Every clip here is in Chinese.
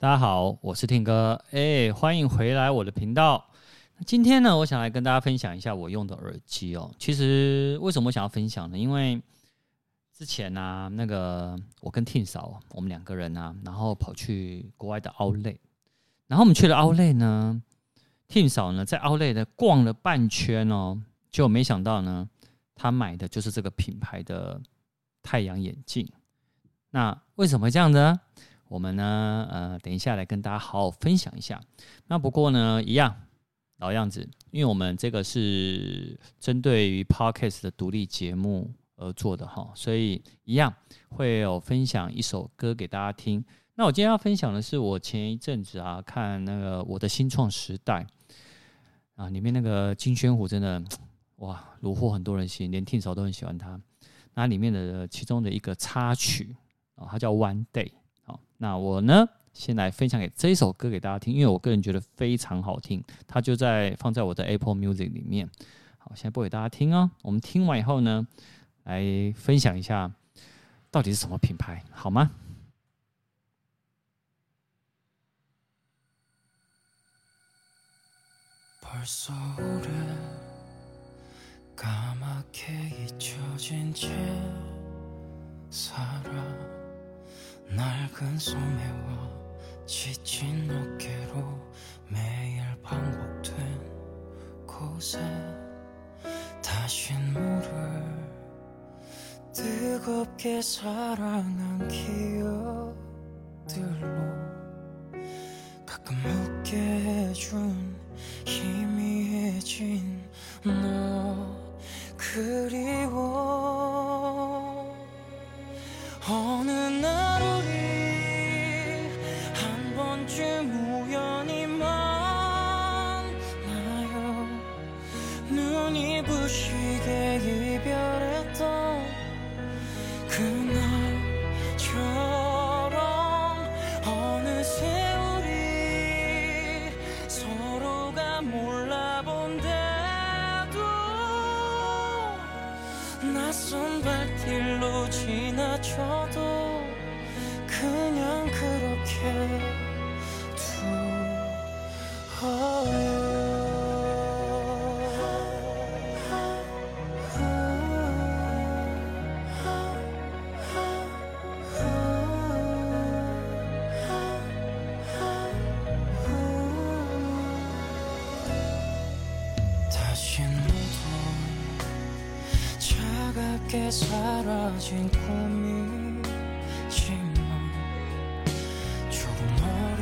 大家好，我是 Tim 哥，哎，欢迎回来我的频道。今天呢，我想来跟大家分享一下我用的耳机哦。其实为什么想要分享呢？因为之前呢、啊，那个我跟 Tim 嫂，我们两个人啊，然后跑去国外的 Outlet，然后我们去了 Outlet 呢，Tim 嫂呢在 Outlet 的逛了半圈哦，就没想到呢，他买的就是这个品牌的太阳眼镜。那为什么这样呢？我们呢，呃，等一下来跟大家好好分享一下。那不过呢，一样老样子，因为我们这个是针对于 Podcast 的独立节目而做的哈，所以一样会有分享一首歌给大家听。那我今天要分享的是我前一阵子啊看那个《我的新创时代》啊，里面那个金宣虎真的 哇，虏获很多人心，连听嫂都很喜欢他。那里面的其中的一个插曲啊，它叫《One Day》。那我呢，先来分享给这首歌给大家听，因为我个人觉得非常好听，它就在放在我的 Apple Music 里面。好，现在播给大家听哦。我们听完以后呢，来分享一下到底是什么品牌，好吗？ 낡은 소매와 지친 어깨로 매일 반복된 곳에 다시 물을 뜨겁게 사랑한 기억들로 가끔 웃게 해준 희미해진 너 그리워. 어느 날 쉽게 사라진 꿈이지만 조금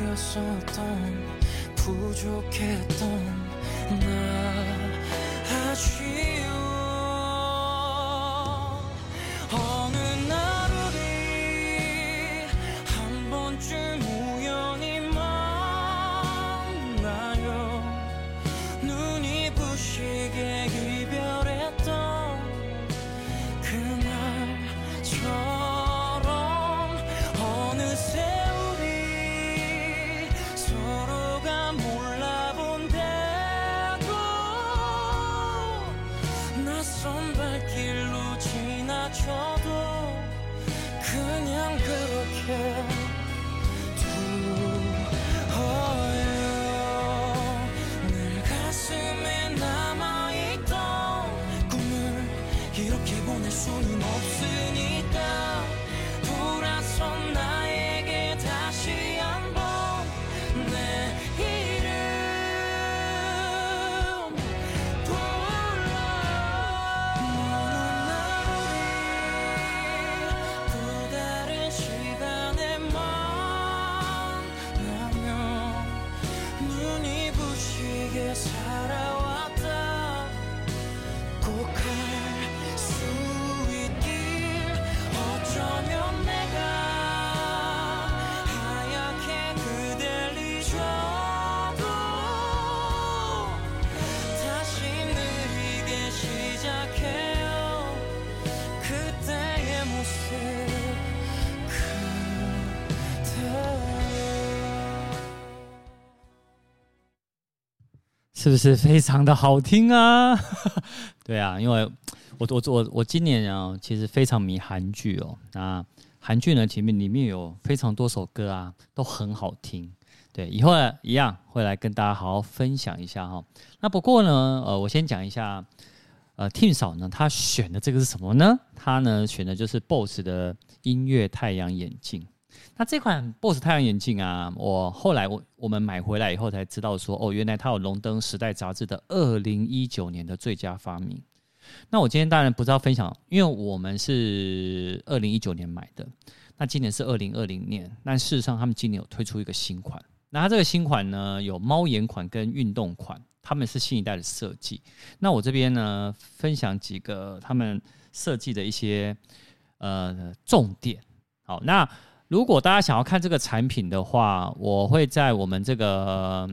어렸었던 부족했던 나 是不是非常的好听啊？对啊，因为我我我我今年啊，其实非常迷韩剧哦。那韩剧呢，前面里面有非常多首歌啊，都很好听。对，以后呢一样会来跟大家好好分享一下哈。那不过呢，呃，我先讲一下，呃，Tim 嫂呢，她选的这个是什么呢？她呢选的就是 BOSS 的音乐太阳眼镜。那这款 BOSS 太阳眼镜啊，我后来我我们买回来以后才知道说，哦，原来它有荣登时代杂志的二零一九年的最佳发明。那我今天当然不知道分享，因为我们是二零一九年买的，那今年是二零二零年，但事实上他们今年有推出一个新款。那它这个新款呢，有猫眼款跟运动款，他们是新一代的设计。那我这边呢，分享几个他们设计的一些呃重点。好，那如果大家想要看这个产品的话，我会在我们这个。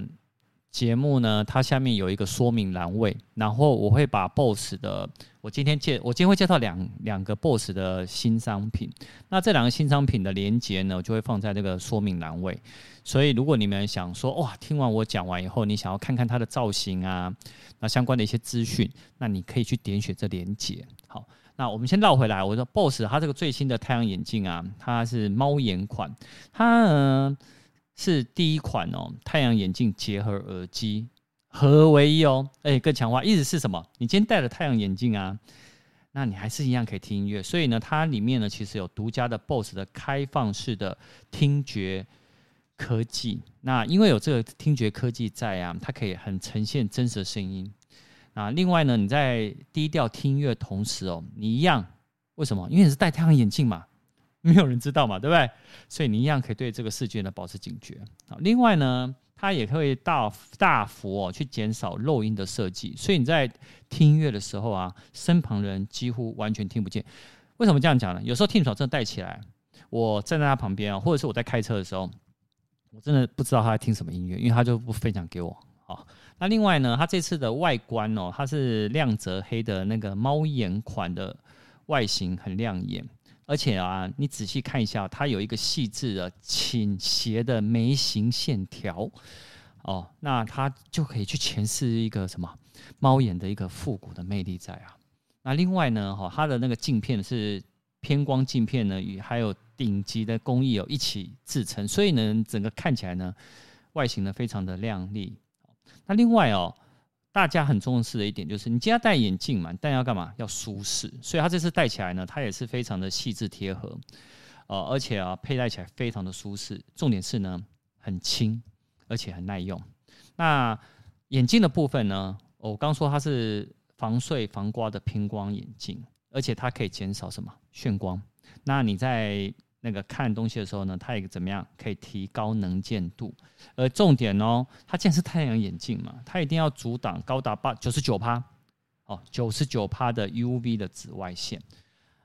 节目呢，它下面有一个说明栏位，然后我会把 BOSS 的，我今天介，我今天会介绍两两个 BOSS 的新商品，那这两个新商品的连接呢，我就会放在这个说明栏位。所以如果你们想说，哇，听完我讲完以后，你想要看看它的造型啊，那相关的一些资讯，那你可以去点选这连接。好，那我们先绕回来，我说 BOSS 它这个最新的太阳眼镜啊，它是猫眼款，它呢。是第一款哦，太阳眼镜结合耳机合为一哦，哎更强化。意思是什么？你今天戴了太阳眼镜啊，那你还是一样可以听音乐。所以呢，它里面呢其实有独家的 BOSS 的开放式的听觉科技。那因为有这个听觉科技在啊，它可以很呈现真实的声音。啊另外呢，你在低调听音乐的同时哦，你一样为什么？因为你是戴太阳眼镜嘛。没有人知道嘛，对不对？所以你一样可以对这个世界呢保持警觉。好，另外呢，它也可以大大幅哦去减少漏音的设计，所以你在听音乐的时候啊，身旁人几乎完全听不见。为什么这样讲呢？有时候 Tim 嫂真的戴起来，我站在他旁边啊，或者是我在开车的时候，我真的不知道他在听什么音乐，因为他就不分享给我。好，那另外呢，它这次的外观哦，它是亮泽黑的那个猫眼款的外形，很亮眼。而且啊，你仔细看一下，它有一个细致的倾斜的眉形线条，哦，那它就可以去诠释一个什么猫眼的一个复古的魅力在啊。那另外呢，哈，它的那个镜片是偏光镜片呢，与还有顶级的工艺有一起制成，所以呢，整个看起来呢，外形呢非常的亮丽。那另外哦。大家很重视的一点就是，你今天要戴眼镜嘛，但要干嘛？要舒适。所以它这次戴起来呢，它也是非常的细致贴合，呃，而且啊，佩戴起来非常的舒适。重点是呢，很轻，而且很耐用。那眼镜的部分呢，我刚说它是防碎防刮的偏光眼镜，而且它可以减少什么眩光。那你在那个看东西的时候呢，它也怎么样？可以提高能见度。而重点哦，它既然是太阳眼镜嘛，它一定要阻挡高达八九十九趴哦，九十九趴的 UV 的紫外线。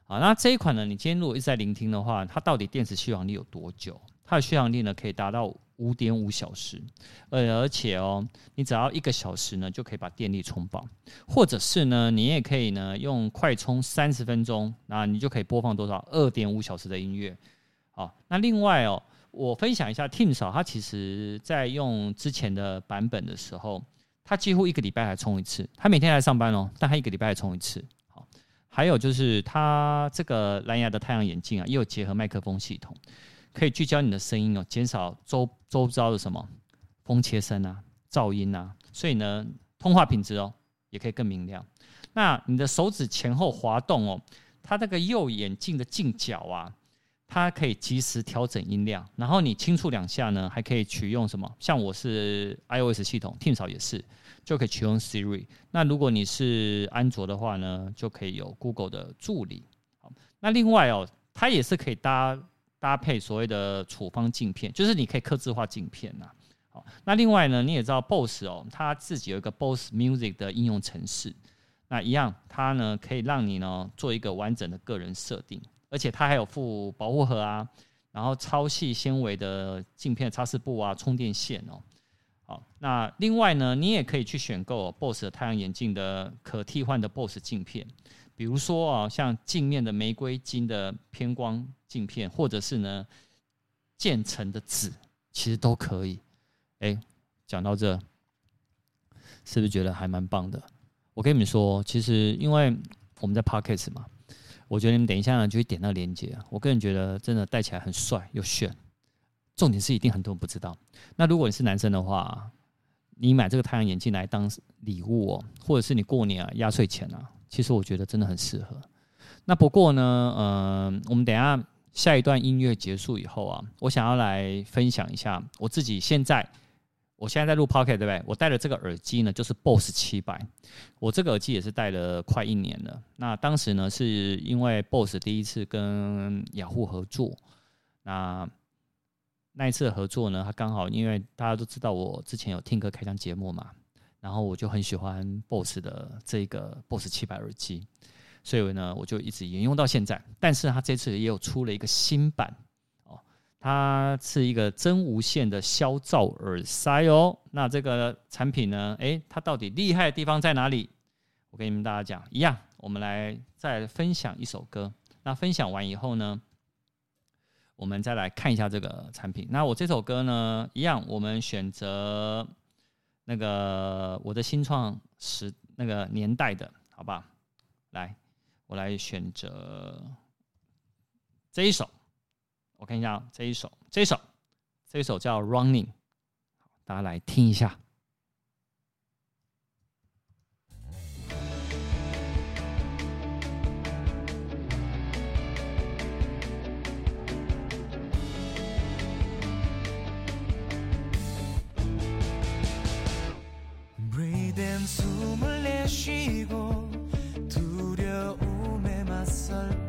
啊，那这一款呢，你今天如果一直在聆听的话，它到底电池续航力有多久？它的续航力呢，可以达到五点五小时。而而且哦，你只要一个小时呢，就可以把电力充饱。或者是呢，你也可以呢，用快充三十分钟，那你就可以播放多少？二点五小时的音乐。好，那另外哦，我分享一下，Tim 嫂他其实在用之前的版本的时候，他几乎一个礼拜还充一次。他每天来上班哦，但他一个礼拜还充一次。好，还有就是他这个蓝牙的太阳眼镜啊，也有结合麦克风系统，可以聚焦你的声音哦，减少周周遭的什么风切声啊、噪音啊，所以呢，通话品质哦也可以更明亮。那你的手指前后滑动哦，它这个右眼镜的镜脚啊。它可以及时调整音量，然后你轻触两下呢，还可以取用什么？像我是 iOS 系统，Tim 嫂也是，就可以取用 Siri。那如果你是安卓的话呢，就可以有 Google 的助理。好，那另外哦，它也是可以搭搭配所谓的处方镜片，就是你可以客制化镜片呐。好，那另外呢，你也知道 BOSS 哦，它自己有一个 BOSS Music 的应用程式，那一样它呢可以让你呢做一个完整的个人设定。而且它还有附保护盒啊，然后超细纤维的镜片擦拭布啊，充电线哦。好，那另外呢，你也可以去选购 BOSS 的太阳眼镜的可替换的 BOSS 镜片，比如说啊，像镜面的玫瑰金的偏光镜片，或者是呢渐层的紫，其实都可以。哎，讲到这，是不是觉得还蛮棒的？我跟你们说，其实因为我们在 Podcast 嘛。我觉得你们等一下呢就会点那个链接。我个人觉得真的戴起来很帅又炫，重点是一定很多人不知道。那如果你是男生的话，你买这个太阳眼镜来当礼物哦，或者是你过年啊压岁钱啊，其实我觉得真的很适合。那不过呢，呃，我们等下下一段音乐结束以后啊，我想要来分享一下我自己现在。我现在在录 Pocket 对不对？我戴的这个耳机呢，就是 BOSS 七百。我这个耳机也是戴了快一年了。那当时呢，是因为 BOSS 第一次跟雅虎合作。那那一次合作呢，他刚好因为大家都知道我之前有听歌开箱节目嘛，然后我就很喜欢 BOSS 的这个 BOSS 七百耳机，所以呢，我就一直沿用到现在。但是它这次也有出了一个新版哦。它是一个真无线的消噪耳塞哦。那这个产品呢？诶，它到底厉害的地方在哪里？我跟你们大家讲，一样，我们来再分享一首歌。那分享完以后呢，我们再来看一下这个产品。那我这首歌呢，一样，我们选择那个我的新创时那个年代的，好吧？来，我来选择这一首。我看一下这一首，这一首，这一首叫《Running》，大家来听一下。 이젠 숨을 내쉬고 두려움에 맞설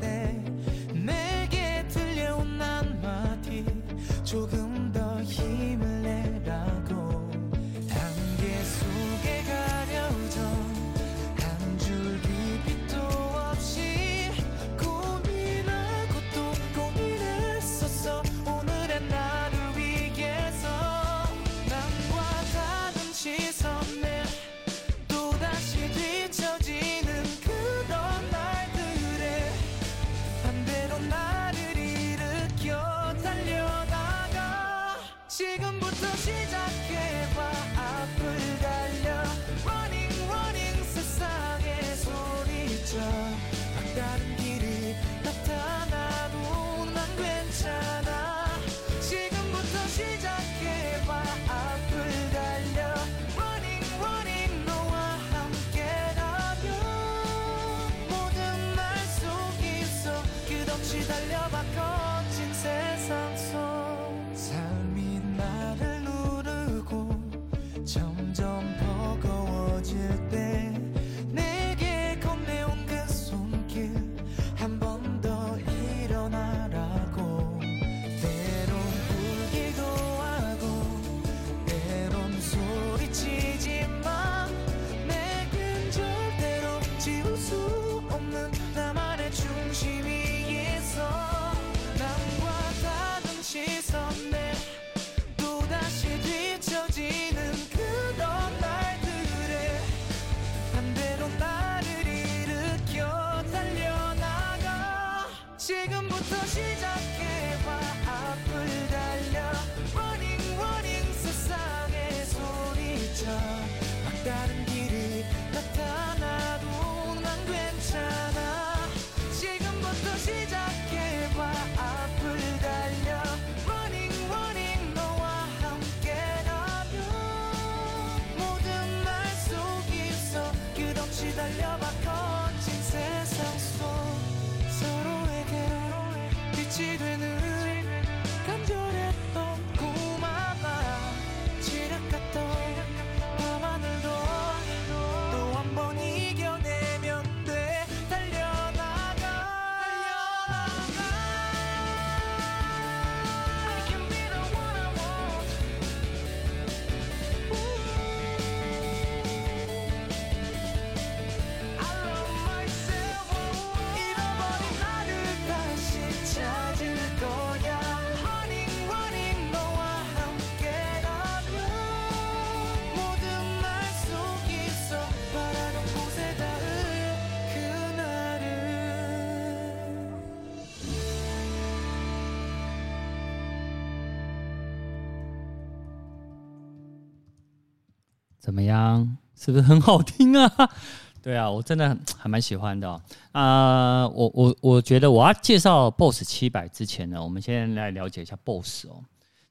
怎么样？是不是很好听啊？对啊，我真的还蛮喜欢的啊、我我我觉得我要介绍 BOSS 七百之前呢，我们先来了解一下 BOSS 哦。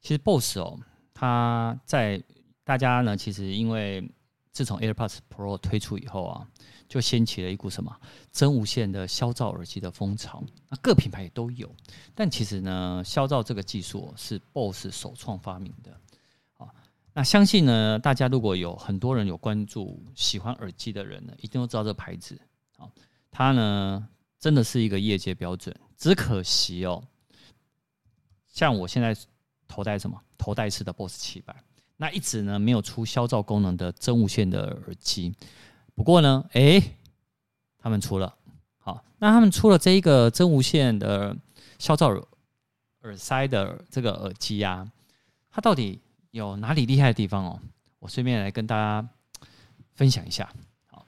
其实 BOSS 哦，它在大家呢，其实因为自从 AirPods Pro 推出以后啊，就掀起了一股什么真无线的消噪耳机的风潮。那各品牌也都有，但其实呢，消噪这个技术是 BOSS 首创发明的。那相信呢，大家如果有很多人有关注喜欢耳机的人呢，一定都知道这个牌子。好，它呢真的是一个业界标准。只可惜哦，像我现在头戴什么头戴式的 BOSS 七百，那一直呢没有出消噪功能的真无线的耳机。不过呢，哎，他们出了。好，那他们出了这一个真无线的消噪耳耳塞的这个耳机啊，它到底？有哪里厉害的地方哦？我顺便来跟大家分享一下。好，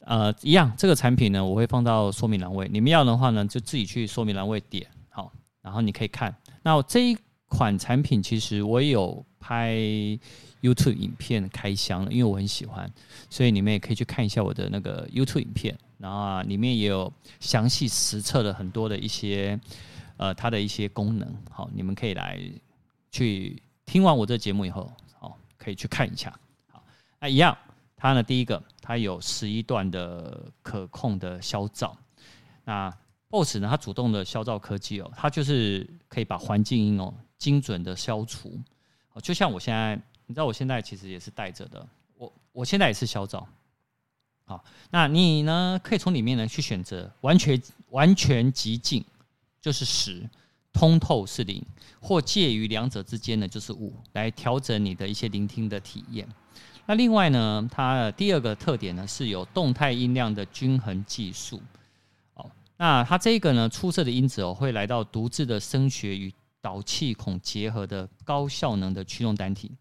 呃，一样这个产品呢，我会放到说明栏位。你们要的话呢，就自己去说明栏位点好，然后你可以看。那这一款产品其实我也有拍 YouTube 影片开箱，因为我很喜欢，所以你们也可以去看一下我的那个 YouTube 影片。然后啊，里面也有详细实测了很多的一些呃它的一些功能。好，你们可以来去。听完我这节目以后，哦，可以去看一下。好，那一样，它呢，第一个，它有十一段的可控的消噪。那 BOSS 呢，它主动的消噪科技哦，它就是可以把环境音哦精准的消除。哦，就像我现在，你知道我现在其实也是戴着的，我我现在也是消噪。好，那你呢，可以从里面呢去选择完全完全极静，就是十。通透是零，或介于两者之间呢，就是五，来调整你的一些聆听的体验。那另外呢，它的第二个特点呢，是有动态音量的均衡技术。哦，那它这个呢，出色的音质哦，会来到独自的声学与导气孔结合的高效能的驱动单体。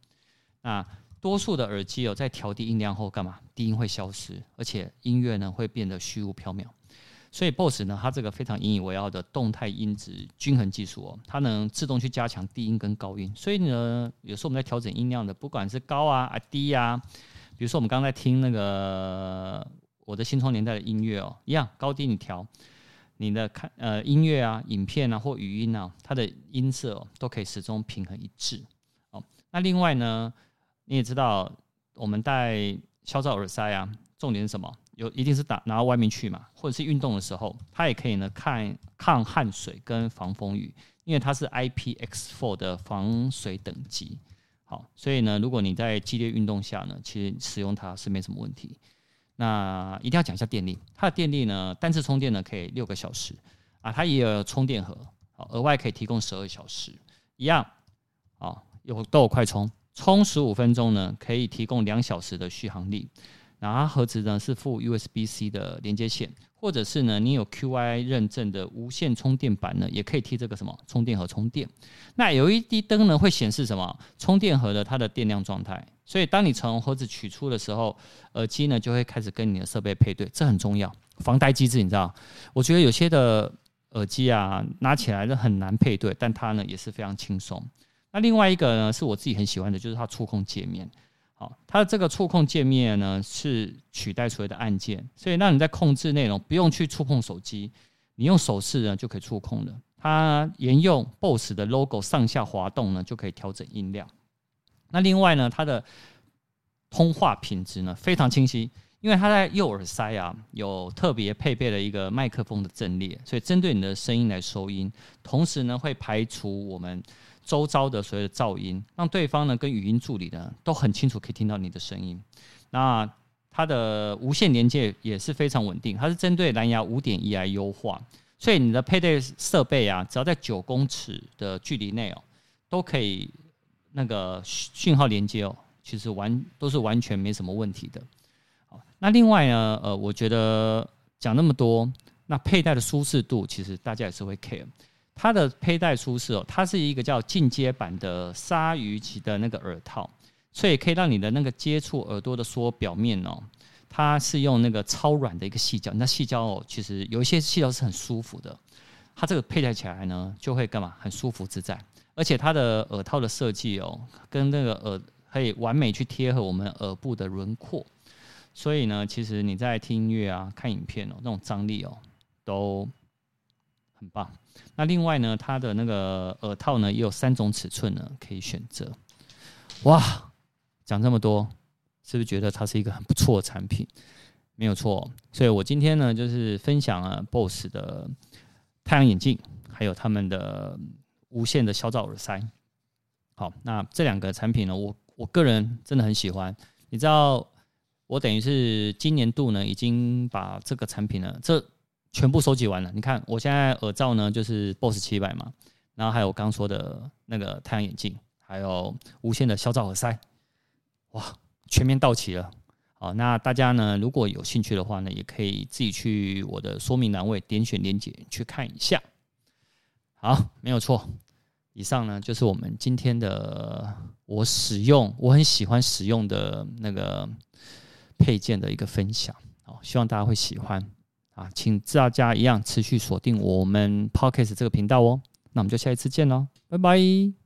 那多数的耳机哦，在调低音量后，干嘛？低音会消失，而且音乐呢，会变得虚无缥缈。所以 BOSS 呢，它这个非常引以为傲的动态音质均衡技术哦，它能自动去加强低音跟高音。所以呢，有时候我们在调整音量的，不管是高啊啊低啊，比如说我们刚才听那个我的新创年代的音乐哦，一样高低你调，你的看呃音乐啊、影片啊或语音啊，它的音色哦都可以始终平衡一致哦。那另外呢，你也知道我们戴消噪耳塞啊，重点是什么？有一定是打拿到外面去嘛，或者是运动的时候，它也可以呢抗抗汗水跟防风雨，因为它是 IPX4 的防水等级。好，所以呢，如果你在激烈运动下呢，其实使用它是没什么问题。那一定要讲一下电力，它的电力呢，单次充电呢可以六个小时啊，它也有充电盒，好，额外可以提供十二小时，一样，啊，有都有快充，充十五分钟呢可以提供两小时的续航力。然后它盒子呢是附 USB-C 的连接线，或者是呢你有 QI 认证的无线充电板呢，也可以替这个什么充电盒充电。那 LED 灯呢会显示什么充电盒的它的电量状态，所以当你从盒子取出的时候，耳机呢就会开始跟你的设备配对，这很重要。防呆机制你知道？我觉得有些的耳机啊拿起来就很难配对，但它呢也是非常轻松。那另外一个呢是我自己很喜欢的，就是它触控界面。好，它的这个触控界面呢是取代所有的按键，所以让你在控制内容不用去触碰手机，你用手势呢就可以触控了。它沿用 BOSS 的 logo 上下滑动呢就可以调整音量。那另外呢，它的通话品质呢非常清晰，因为它在右耳塞啊有特别配备了一个麦克风的阵列，所以针对你的声音来收音，同时呢会排除我们。周遭的所有的噪音，让对方呢跟语音助理呢都很清楚可以听到你的声音。那它的无线连接也是非常稳定，它是针对蓝牙五点一来优化，所以你的配对设备啊，只要在九公尺的距离内哦，都可以那个讯号连接哦，其实完都是完全没什么问题的。好，那另外呢，呃，我觉得讲那么多，那佩戴的舒适度其实大家也是会 care。它的佩戴舒适哦，它是一个叫进阶版的鲨鱼鳍的那个耳套，所以可以让你的那个接触耳朵的所有表面哦，它是用那个超软的一个细胶，那细胶哦，其实有一些细胶是很舒服的，它这个佩戴起来呢就会干嘛？很舒服自在，而且它的耳套的设计哦，跟那个耳可以完美去贴合我们耳部的轮廓，所以呢，其实你在听音乐啊、看影片哦，那种张力哦，都很棒。那另外呢，它的那个耳套呢，也有三种尺寸呢可以选择。哇，讲这么多，是不是觉得它是一个很不错的产品？没有错。所以我今天呢，就是分享了 BOSS 的太阳眼镜，还有他们的无线的消噪耳塞。好，那这两个产品呢，我我个人真的很喜欢。你知道？我等于是今年度呢，已经把这个产品呢，这全部收集完了。你看，我现在耳罩呢就是 BOSS 七百嘛，然后还有我刚说的那个太阳眼镜，还有无线的消噪耳塞，哇，全面到齐了。好，那大家呢，如果有兴趣的话呢，也可以自己去我的说明栏位点选链接去看一下。好，没有错。以上呢就是我们今天的我使用，我很喜欢使用的那个。配件的一个分享，好，希望大家会喜欢啊，请大家一样持续锁定我们 Podcast 这个频道哦，那我们就下一次见喽，拜拜。